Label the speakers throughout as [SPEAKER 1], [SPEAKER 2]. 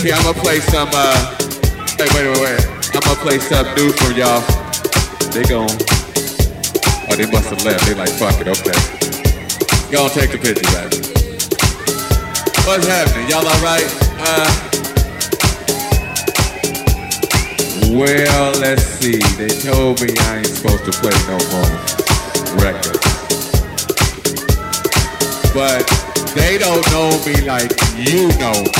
[SPEAKER 1] Hey, I'm gonna play some, uh, hey, wait, wait, wait. I'm gonna play some new from y'all. They gon' oh, they must have left. They like, fuck it, okay. Y'all take the picture, baby. What's happening? Y'all alright? Uh, well, let's see. They told me I ain't supposed to play no more records. But they don't know me like you know me.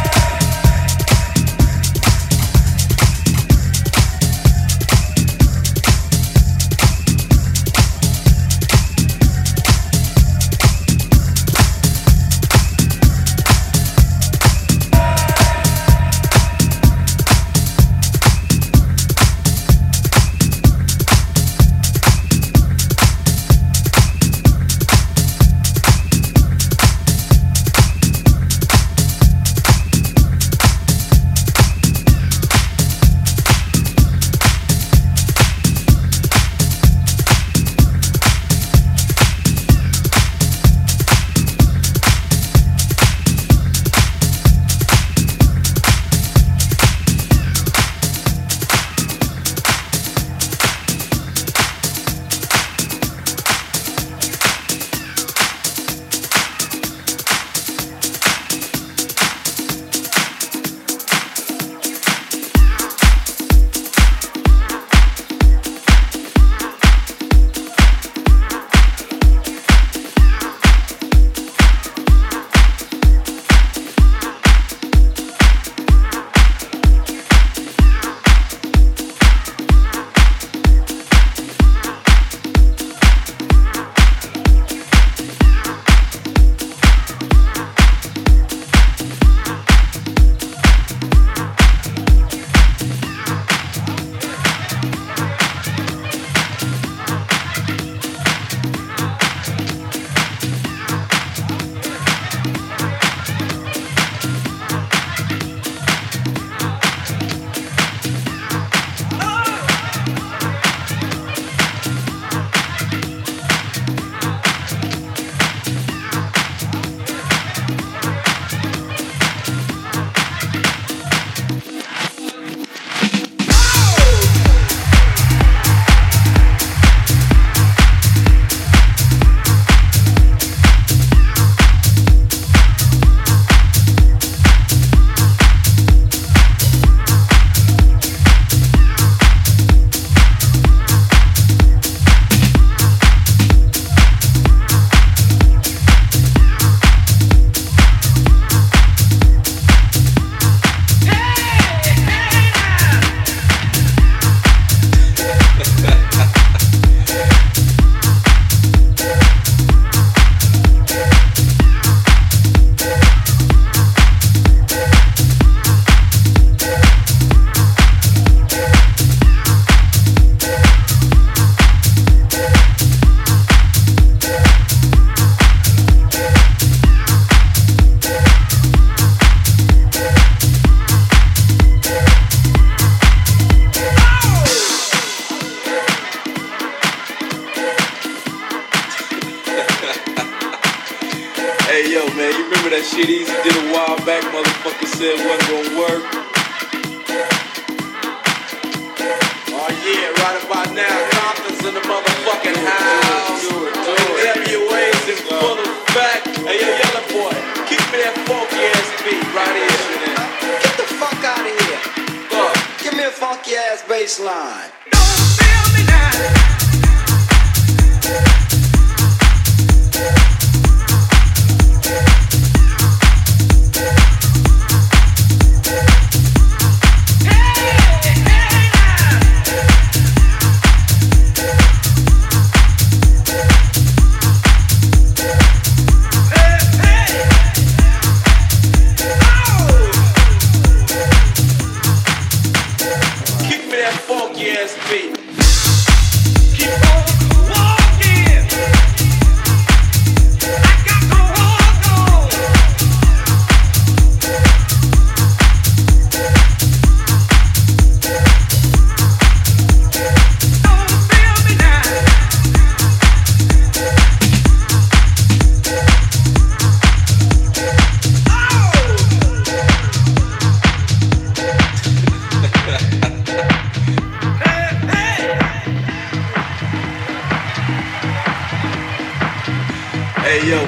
[SPEAKER 2] Hey, yo, Yella boy, keep me that funky ass beat right here.
[SPEAKER 3] Get the fuck out of here.
[SPEAKER 2] Fuck.
[SPEAKER 3] Give me a funky ass bass line.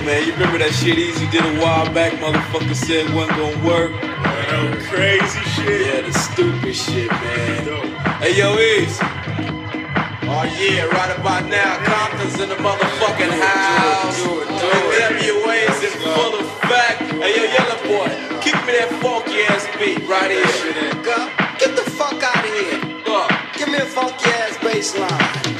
[SPEAKER 2] man. You remember that shit Eazy did a while back? Motherfucker said it wasn't gonna work.
[SPEAKER 4] Man, crazy shit.
[SPEAKER 2] Yeah, the stupid shit, man. Hey, yo, Eazy. Oh yeah, right about now, Compton's in the motherfucking house.
[SPEAKER 3] Do it, do it,
[SPEAKER 2] do WA's in full effect. Hey, yo, Yella boy, give me that funky ass beat right here.
[SPEAKER 3] Get the fuck
[SPEAKER 5] out of here.
[SPEAKER 2] Look.
[SPEAKER 5] Give me a funky ass bass line.